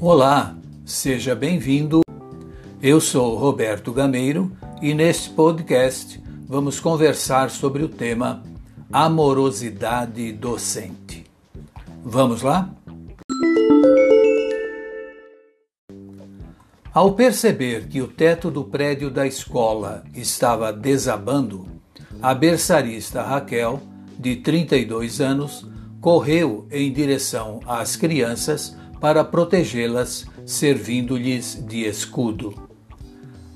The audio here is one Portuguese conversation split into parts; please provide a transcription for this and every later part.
Olá, seja bem-vindo. Eu sou Roberto Gameiro e neste podcast vamos conversar sobre o tema amorosidade docente. Vamos lá? Ao perceber que o teto do prédio da escola estava desabando, a berçarista Raquel, de 32 anos, correu em direção às crianças para protegê-las, servindo-lhes de escudo.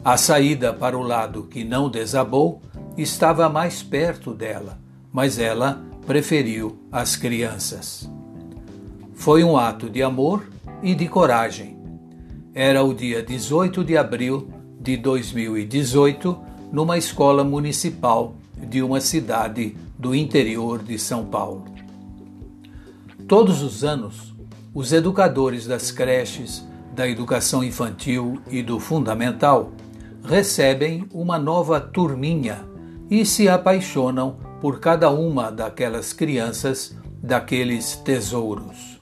A saída para o lado que não desabou estava mais perto dela, mas ela preferiu as crianças. Foi um ato de amor e de coragem. Era o dia 18 de abril de 2018, numa escola municipal de uma cidade do interior de São Paulo. Todos os anos, os educadores das creches, da educação infantil e do fundamental recebem uma nova turminha e se apaixonam por cada uma daquelas crianças, daqueles tesouros.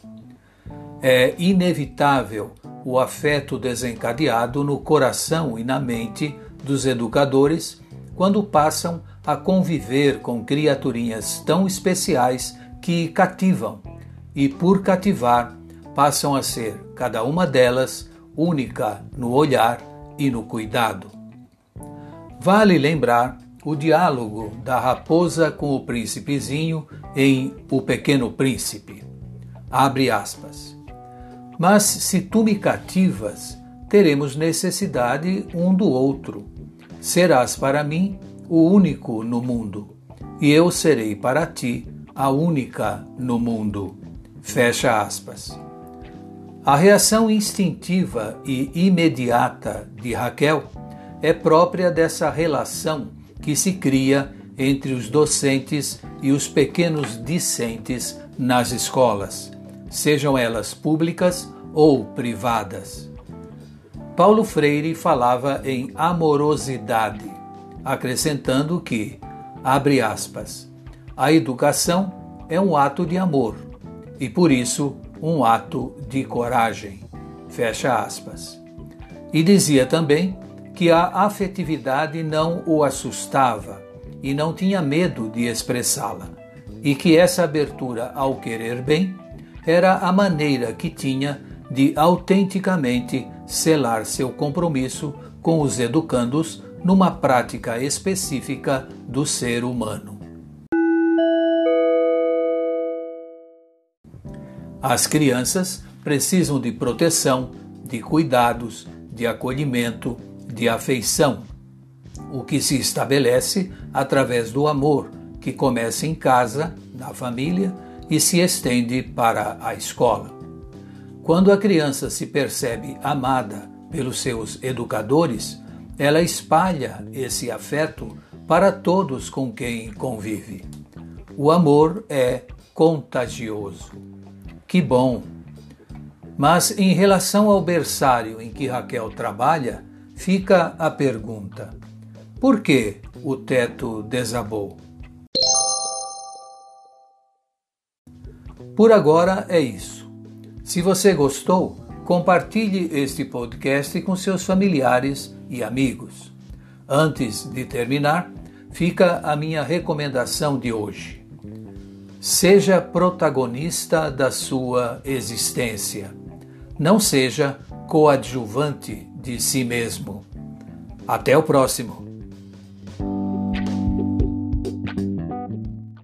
É inevitável o afeto desencadeado no coração e na mente dos educadores quando passam a conviver com criaturinhas tão especiais que cativam e, por cativar, passam a ser, cada uma delas, única no olhar e no cuidado. Vale lembrar o diálogo da raposa com o príncipezinho em O Pequeno Príncipe. Abre aspas. Mas se tu me cativas, teremos necessidade um do outro. Serás para mim o único no mundo, e eu serei para ti a única no mundo. Fecha aspas. A reação instintiva e imediata de Raquel é própria dessa relação que se cria entre os docentes e os pequenos discentes nas escolas, sejam elas públicas ou privadas. Paulo Freire falava em amorosidade, acrescentando que, abre aspas, a educação é um ato de amor e por isso um ato de coragem. Fecha aspas. E dizia também que a afetividade não o assustava e não tinha medo de expressá-la, e que essa abertura ao querer bem era a maneira que tinha de autenticamente selar seu compromisso com os educandos numa prática específica do ser humano. As crianças precisam de proteção, de cuidados, de acolhimento, de afeição, o que se estabelece através do amor que começa em casa, na família e se estende para a escola. Quando a criança se percebe amada pelos seus educadores, ela espalha esse afeto para todos com quem convive. O amor é contagioso. Que bom! Mas em relação ao berçário em que Raquel trabalha, fica a pergunta: por que o teto desabou? Por agora é isso. Se você gostou, compartilhe este podcast com seus familiares e amigos. Antes de terminar, fica a minha recomendação de hoje. Seja protagonista da sua existência. Não seja coadjuvante de si mesmo. Até o próximo.